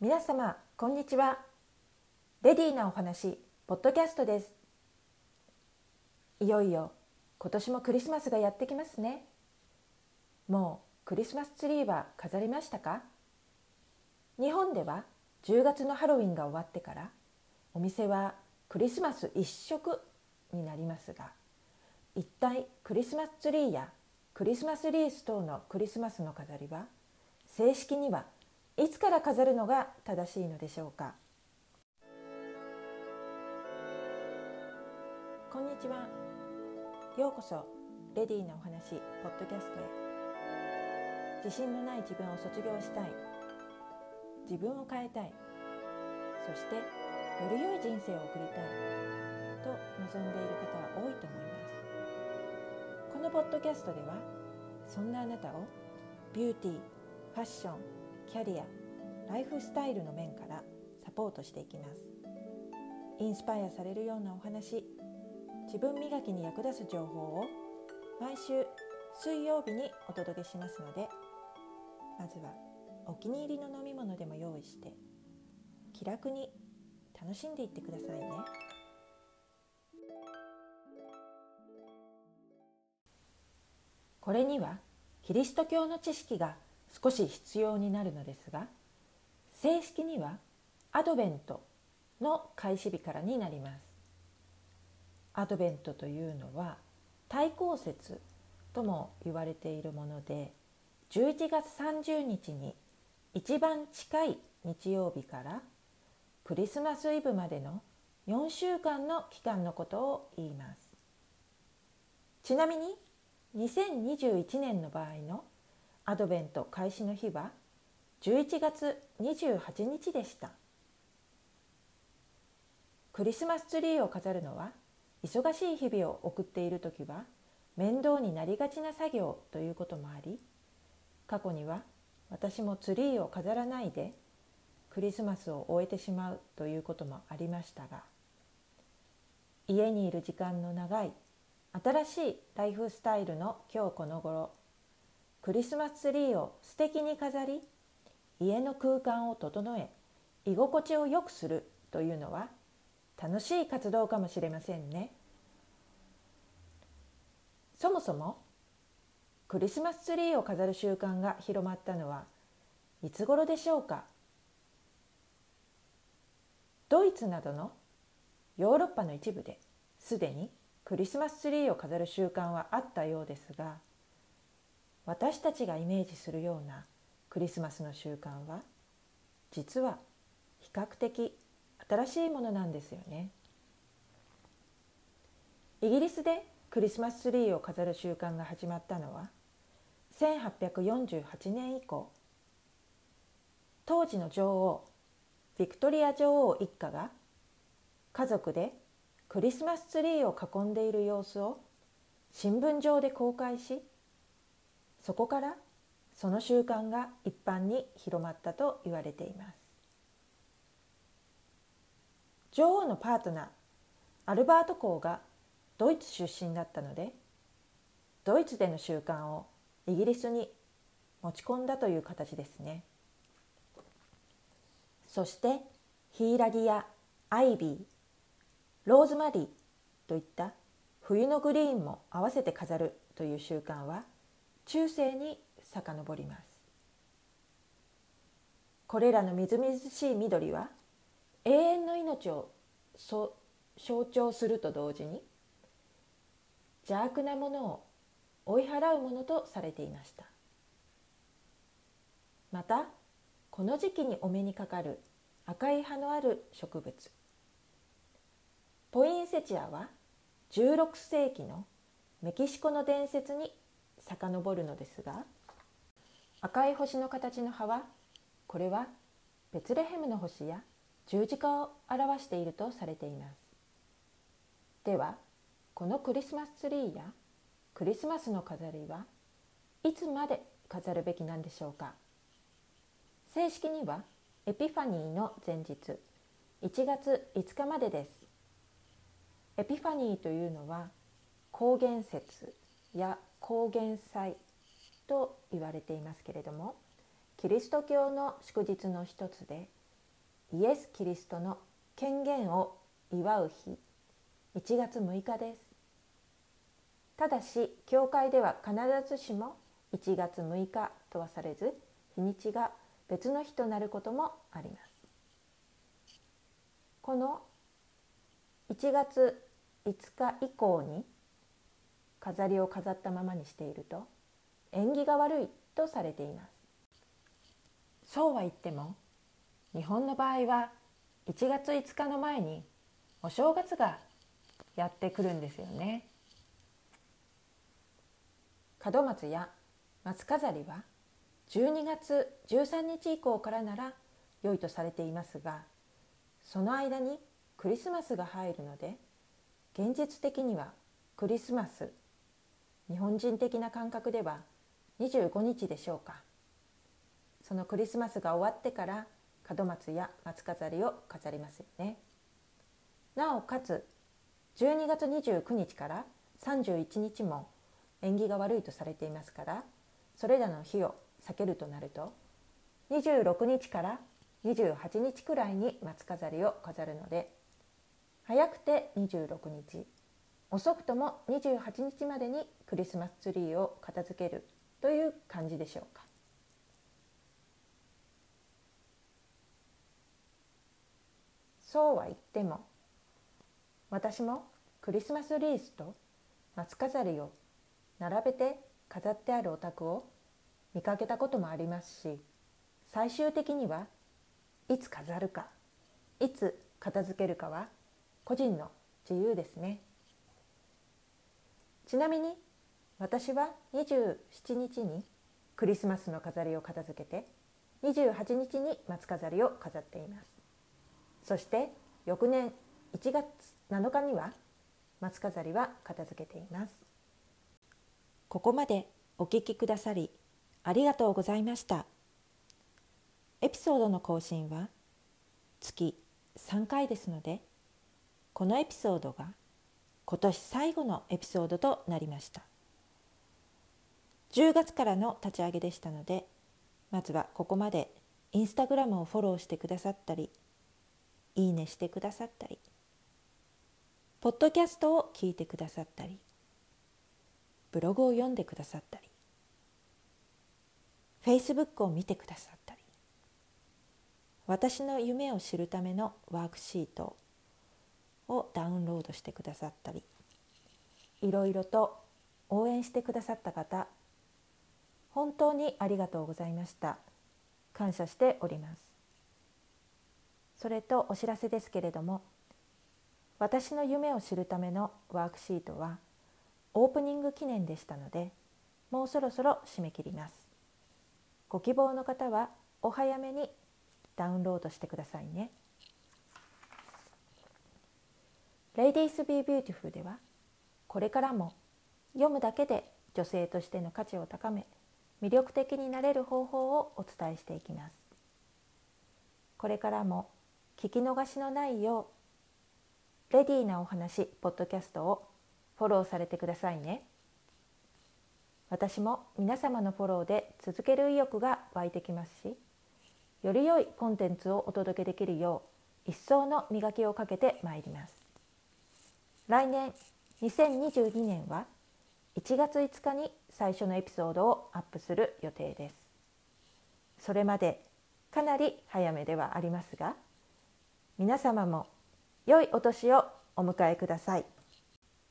皆様こんにちは。レディーなお話ポッドキャストです。いよいよ今年もクリスマスがやってきますね。もうクリスマスツリーは飾りましたか？日本では10月のハロウィンが終わってからお店はクリスマス一色になりますが一体クリスマスツリーやクリスマスリース等のクリスマスの飾りは正式にはいつから飾るのが正しいのでしょうか？こんにちは。ようこそレディーなお話ポッドキャストへ。自信のない自分を卒業したい。自分を変えたい。そしてより良い人生を送りたい。と望んでいる方は多いと思います。このポッドキャストではそんなあなたをビューティーファッションキャリアライフスタイルの面からサポートしていきます。インスパイアされるようなお話自分磨きに役立つ情報を毎週水曜日にお届けしますのでまずはお気に入りの飲み物でも用意して気楽に楽しんでいってくださいね。これにはキリスト教の知識が少し必要になるのですが正式にはアドベントの開始日からになります。アドベントというのは対抗節とも言われているもので11月30日に一番近い日曜日からクリスマスイブまでの4週間の期間のことを言います。ちなみに2021年の場合の「アドベント開始の日は11月28日でした。クリスマスツリーを飾るのは忙しい日々を送っている時は面倒になりがちな作業ということもあり過去には私もツリーを飾らないでクリスマスを終えてしまうということもありましたが家にいる時間の長い新しいライフスタイルの今日この頃クリスマスツリーを素敵に飾り家の空間を整え居心地を良くするというのは楽しい活動かもしれませんね。そもそもクリスマスツリーを飾る習慣が広まったのはいつ頃でしょうか？ドイツなどのヨーロッパの一部ですでにクリスマスツリーを飾る習慣はあったようですが私たちがイメージするようなクリスマスの習慣は実は比較的新しいものなんですよね。イギリスでクリスマスツリーを飾る習慣が始まったのは1848年以降当時の女王ビクトリア女王一家が家族でクリスマスツリーを囲んでいる様子を新聞上で公開しそこからその習慣が一般に広まったと言われています。女王のパートナーアルバート公がドイツ出身だったのでドイツでの習慣をイギリスに持ち込んだという形ですね。そしてヒイラギやアイビーローズマリーといった冬のグリーンも合わせて飾るという習慣は中世に遡ります。これらのみずみずしい緑は永遠の命を象徴すると同時に邪悪なものを追い払うものとされていました。またこの時期にお目にかかる赤い葉のある植物ポインセチアは16世紀のメキシコの伝説に遡るのですが赤い星の形の葉はこれはベツレヘムの星や十字架を表しているとされています。ではこのクリスマスツリーやクリスマスの飾りはいつまで飾るべきなんでしょうか？正式にはエピファニーの前日1月5日までです。エピファニーというのは高原節や高原祭と言われていますけれどもキリスト教の祝日の一つでイエス・キリストの権限を祝う日1月6日です。ただし教会では必ずしも1月6日とはされず日にちが別の日となることもあります。この1月5日以降に飾りを飾ったままにしていると縁起が悪いとされています。そうは言っても日本の場合は1月5日の前にお正月がやってくるんですよね。門松や松飾りは12月13日以降からなら良いとされていますがその間にクリスマスが入るので現実的にはクリスマス日本人的な感覚では25日でしょうか。そのクリスマスが終わってから門松や松飾りを飾りますよね。なおかつ12月29日から31日も縁起が悪いとされていますからそれらの日を避けるとなると26日から28日くらいに松飾りを飾るので早くて26日遅くとも28日までにクリスマスツリーを片付ける。という感じでしょうか。そうは言っても私もクリスマスリースと松飾りを並べて飾ってあるお宅を見かけたこともありますし最終的にはいつ飾るかいつ片付けるかは個人の自由ですね。ちなみに私は27日にクリスマスの飾りを片付けて28日に松飾りを飾っています。そして翌年1月7日には松飾りは片付けています。ここまでお聞きくださりありがとうございました。エピソードの更新は月3回ですのでこのエピソードが今年最後のエピソードとなりました。10月からの立ち上げでしたのでまずはここまでインスタグラムをフォローしてくださったりいいねしてくださったりポッドキャストを聞いてくださったりブログを読んでくださったりフェイスブックを見てくださったり私の夢を知るためのワークシートをダウンロードしてくださったりいろいろと応援してくださった方本当にありがとうございました。感謝しております。それとお知らせですけれども私の夢を知るためのワークシートはオープニング記念でしたのでもうそろそろ締め切ります。ご希望の方はお早めにダウンロードしてくださいね。Ladies Be Beautiful ではこれからも読むだけで女性としての価値を高め魅力的になれる方法をお伝えしていきます。これからも聞き逃しのないようレディーなお話ポッドキャストをフォローされてくださいね。私も皆様のフォローで続ける意欲が湧いてきますしより良いコンテンツをお届けできるよう一層の磨きをかけてまいります。来年2022年は1月5日に最初のエピソードをアップする予定です。それまでかなり早めではありますが皆様も良いお年をお迎えください。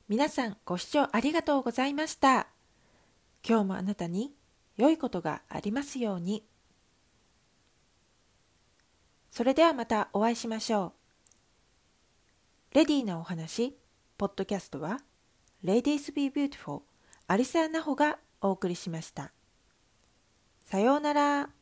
皆さんご視聴ありがとうございました。今日もあなたに良いことがありますように。それではまたお会いしましょう。レディーなお話ポッドキャストは Ladies Be Beautiful リサ・ナホがお送りしましたさようなら。